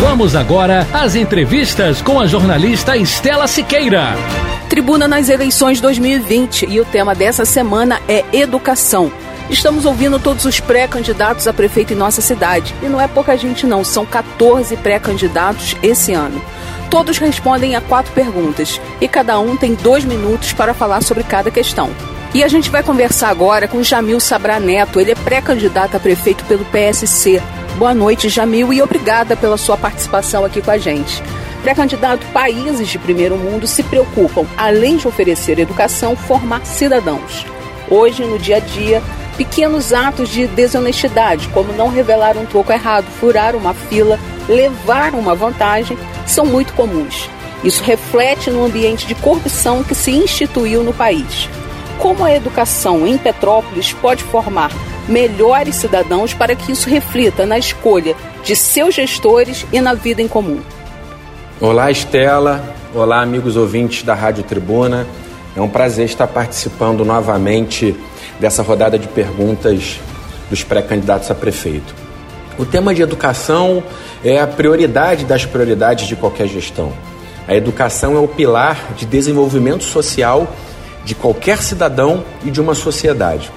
Vamos agora às entrevistas com a jornalista Estela Siqueira. Tribuna nas eleições 2020 e o tema dessa semana é educação. Estamos ouvindo todos os pré-candidatos a prefeito em nossa cidade. E não é pouca gente, não, são 14 pré-candidatos esse ano. Todos respondem a quatro perguntas e cada um tem dois minutos para falar sobre cada questão. E a gente vai conversar agora com Jamil Sabra Neto, ele é pré-candidato a prefeito pelo PSC. Boa noite, Jamil, e obrigada pela sua participação aqui com a gente. Pré-candidato, países de primeiro mundo se preocupam, além de oferecer educação, formar cidadãos. Hoje, no dia a dia, pequenos atos de desonestidade, como não revelar um troco errado, furar uma fila, levar uma vantagem, são muito comuns. Isso reflete no ambiente de corrupção que se instituiu no país. Como a educação em Petrópolis pode formar melhores cidadãos para que isso reflita na escolha de seus gestores e na vida em comum. Olá, Estela. Olá, amigos ouvintes da Rádio Tribuna. É um prazer estar participando novamente dessa rodada de perguntas dos pré-candidatos a prefeito. O tema de educação é a prioridade das prioridades de qualquer gestão. A educação é o pilar de desenvolvimento social de qualquer cidadão e de uma sociedade.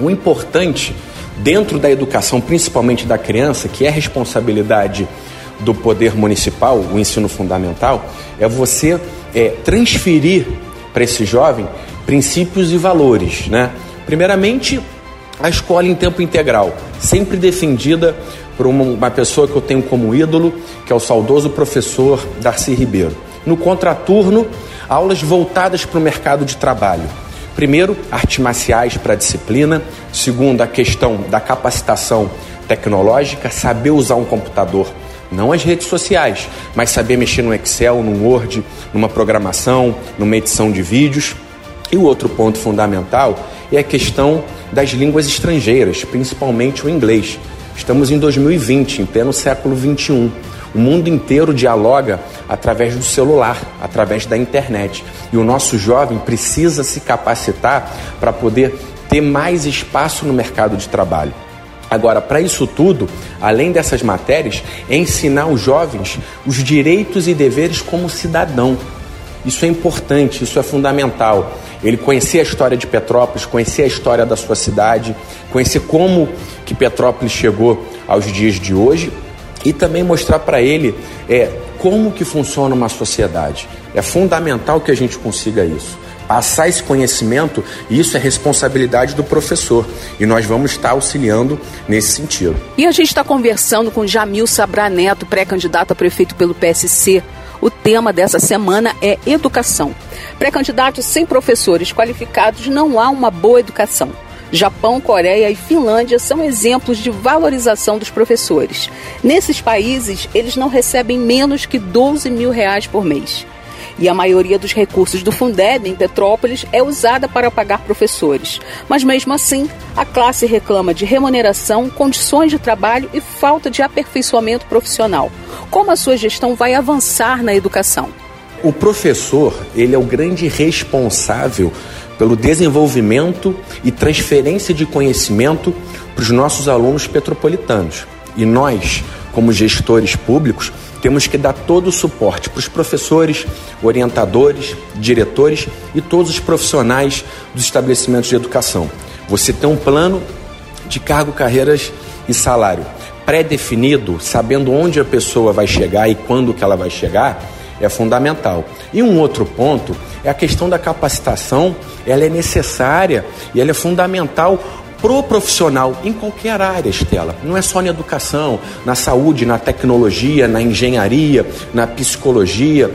O importante dentro da educação, principalmente da criança, que é responsabilidade do poder municipal, o ensino fundamental, é você é, transferir para esse jovem princípios e valores. Né? Primeiramente, a escola em tempo integral, sempre defendida por uma, uma pessoa que eu tenho como ídolo, que é o saudoso professor Darcy Ribeiro. No contraturno, aulas voltadas para o mercado de trabalho Primeiro, artes marciais para a disciplina. Segundo, a questão da capacitação tecnológica, saber usar um computador, não as redes sociais, mas saber mexer no Excel, no Word, numa programação, numa edição de vídeos. E o outro ponto fundamental é a questão das línguas estrangeiras, principalmente o inglês. Estamos em 2020, em pleno século 21. O mundo inteiro dialoga através do celular, através da internet. E o nosso jovem precisa se capacitar para poder ter mais espaço no mercado de trabalho. Agora, para isso tudo, além dessas matérias, é ensinar os jovens os direitos e deveres como cidadão. Isso é importante, isso é fundamental. Ele conhecer a história de Petrópolis, conhecer a história da sua cidade, conhecer como que Petrópolis chegou aos dias de hoje e também mostrar para ele é, como que funciona uma sociedade. É fundamental que a gente consiga isso. Passar esse conhecimento, isso é responsabilidade do professor. E nós vamos estar auxiliando nesse sentido. E a gente está conversando com Jamil Sabra Neto, pré-candidato a prefeito pelo PSC. O tema dessa semana é educação. Pré-candidato sem professores qualificados não há uma boa educação. Japão, Coreia e Finlândia são exemplos de valorização dos professores. Nesses países, eles não recebem menos que 12 mil reais por mês. E a maioria dos recursos do Fundeb em Petrópolis é usada para pagar professores. Mas mesmo assim, a classe reclama de remuneração, condições de trabalho e falta de aperfeiçoamento profissional. Como a sua gestão vai avançar na educação? O professor, ele é o grande responsável pelo desenvolvimento e transferência de conhecimento para os nossos alunos petropolitanos. E nós, como gestores públicos, temos que dar todo o suporte para os professores, orientadores, diretores e todos os profissionais dos estabelecimentos de educação. Você tem um plano de cargo, carreiras e salário pré-definido, sabendo onde a pessoa vai chegar e quando que ela vai chegar, é fundamental. E um outro ponto é a questão da capacitação, ela é necessária e ela é fundamental pro profissional em qualquer área, Estela. Não é só na educação, na saúde, na tecnologia, na engenharia, na psicologia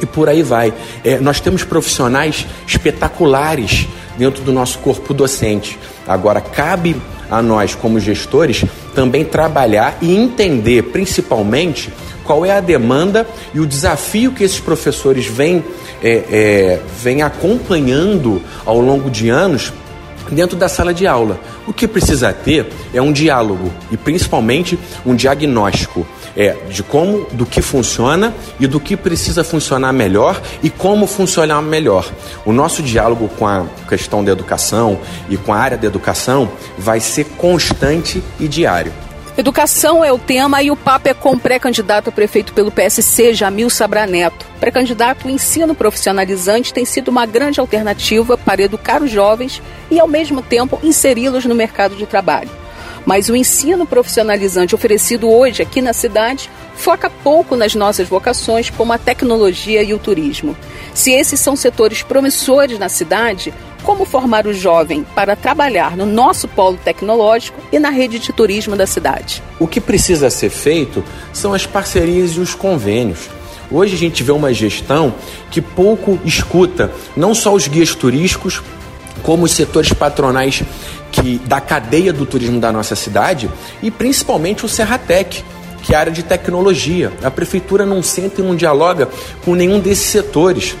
e por aí vai. É, nós temos profissionais espetaculares dentro do nosso corpo docente. Agora, cabe a nós, como gestores, também trabalhar e entender, principalmente, qual é a demanda e o desafio que esses professores vêm, é, é, vêm acompanhando ao longo de anos dentro da sala de aula. O que precisa ter é um diálogo e principalmente um diagnóstico é, de como, do que funciona e do que precisa funcionar melhor e como funcionar melhor. O nosso diálogo com a questão da educação e com a área da educação vai ser constante e diário. Educação é o tema e o papo é com o pré-candidato a prefeito pelo PSC, Jamil Sabraneto. Pré-candidato, o ensino profissionalizante tem sido uma grande alternativa para educar os jovens e, ao mesmo tempo, inseri-los no mercado de trabalho. Mas o ensino profissionalizante oferecido hoje aqui na cidade foca pouco nas nossas vocações, como a tecnologia e o turismo. Se esses são setores promissores na cidade, como formar o jovem para trabalhar no nosso polo tecnológico e na rede de turismo da cidade? O que precisa ser feito são as parcerias e os convênios. Hoje a gente vê uma gestão que pouco escuta não só os guias turísticos, como os setores patronais que, da cadeia do turismo da nossa cidade e principalmente o Serratec, que é a área de tecnologia. A prefeitura não senta e não dialoga com nenhum desses setores.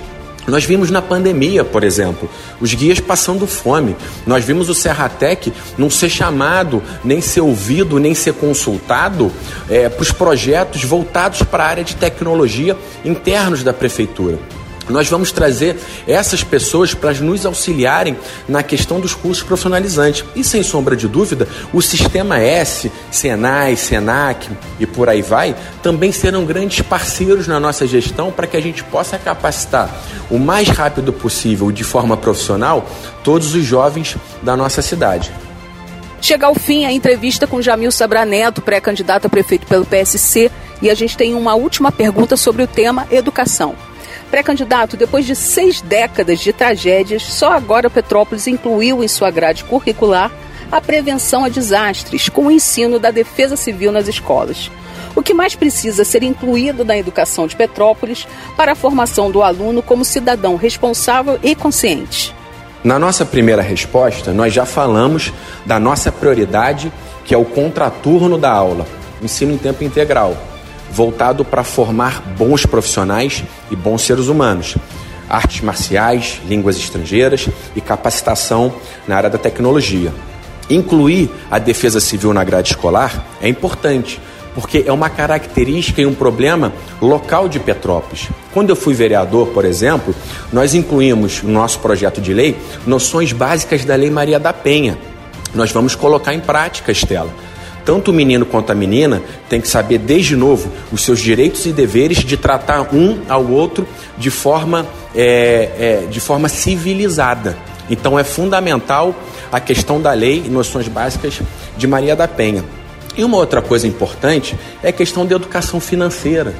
Nós vimos na pandemia, por exemplo, os guias passando fome. Nós vimos o Serratec não ser chamado, nem ser ouvido, nem ser consultado é, para os projetos voltados para a área de tecnologia internos da prefeitura. Nós vamos trazer essas pessoas para nos auxiliarem na questão dos cursos profissionalizantes. E sem sombra de dúvida, o Sistema S, Senai, Senac e por aí vai, também serão grandes parceiros na nossa gestão para que a gente possa capacitar o mais rápido possível, de forma profissional, todos os jovens da nossa cidade. Chega ao fim a entrevista com Jamil Sabraneto, pré-candidato a prefeito pelo PSC, e a gente tem uma última pergunta sobre o tema educação. Pré-candidato, depois de seis décadas de tragédias, só agora Petrópolis incluiu em sua grade curricular a prevenção a desastres com o ensino da defesa civil nas escolas. O que mais precisa ser incluído na educação de Petrópolis para a formação do aluno como cidadão responsável e consciente? Na nossa primeira resposta, nós já falamos da nossa prioridade, que é o contraturno da aula, ensino em tempo integral voltado para formar bons profissionais e bons seres humanos. Artes marciais, línguas estrangeiras e capacitação na área da tecnologia. Incluir a defesa civil na grade escolar é importante, porque é uma característica e um problema local de Petrópolis. Quando eu fui vereador, por exemplo, nós incluímos no nosso projeto de lei noções básicas da Lei Maria da Penha. Nós vamos colocar em prática, Estela tanto o menino quanto a menina tem que saber desde novo os seus direitos e deveres de tratar um ao outro de forma, é, é, de forma civilizada. Então é fundamental a questão da lei e noções básicas de Maria da Penha. E uma outra coisa importante é a questão da educação financeira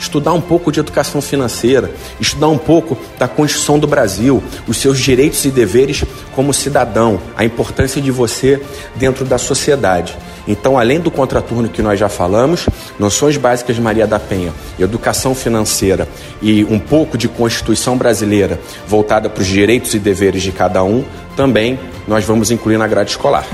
estudar um pouco de educação financeira, estudar um pouco da Constituição do Brasil, os seus direitos e deveres como cidadão, a importância de você dentro da sociedade. Então, além do contraturno que nós já falamos, noções básicas de Maria da Penha, educação financeira e um pouco de Constituição brasileira voltada para os direitos e deveres de cada um, também nós vamos incluir na grade escolar.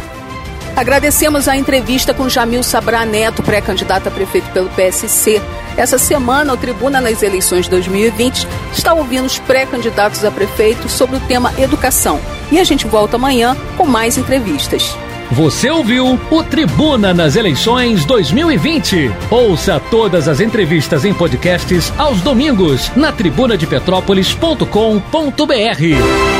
Agradecemos a entrevista com Jamil Sabra Neto, pré-candidato a prefeito pelo PSC. Essa semana, o Tribuna nas eleições 2020 está ouvindo os pré-candidatos a prefeito sobre o tema educação. E a gente volta amanhã com mais entrevistas. Você ouviu o Tribuna nas eleições 2020. Ouça todas as entrevistas em podcasts aos domingos na tribunadepetrópolis.com.br.